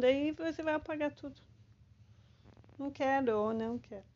daí você vai apagar tudo. Não quero não quero.